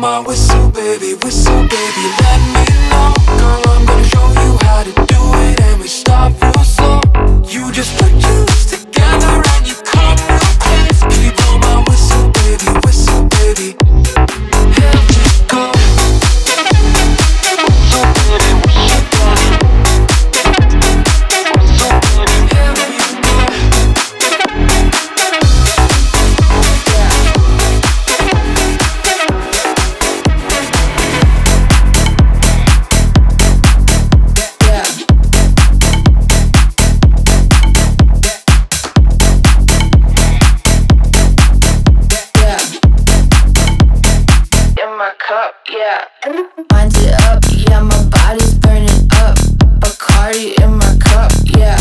my whistle, baby, whistle, baby. Mind it up, yeah, my body's burning up. Bacardi in my cup, yeah.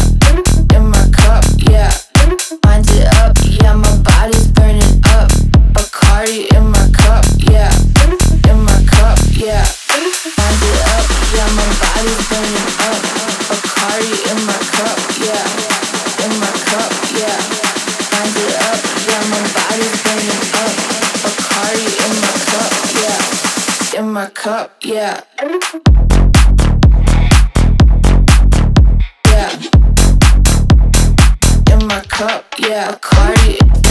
In my cup, yeah. It up, yeah, my body's burning up. Bacardi in my cup, yeah. In my cup, yeah. It up, yeah, my body's burning up. yeah. In my cup, yeah. party.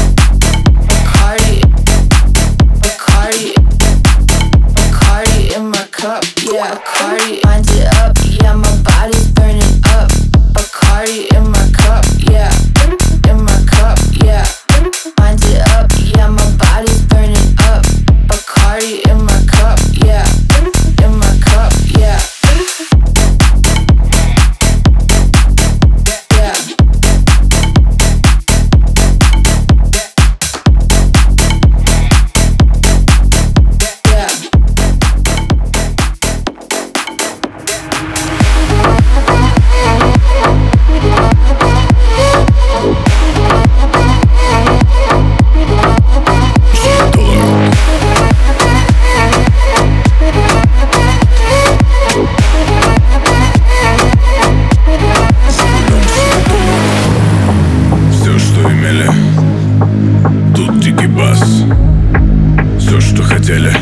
деле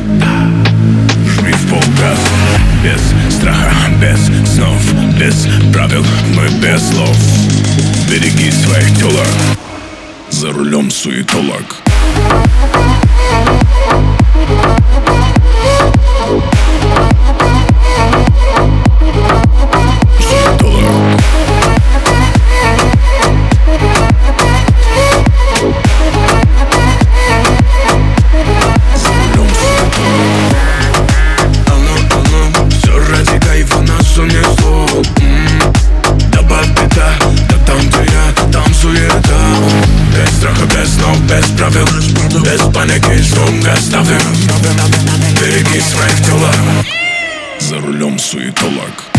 Жми в полгаз Без страха, без снов Без правил, мы без слов. Береги своих телок За рулем суетолог. Thank rozprawy Bez paniki szum gastawy Береги своих тела. За рулем суетолог.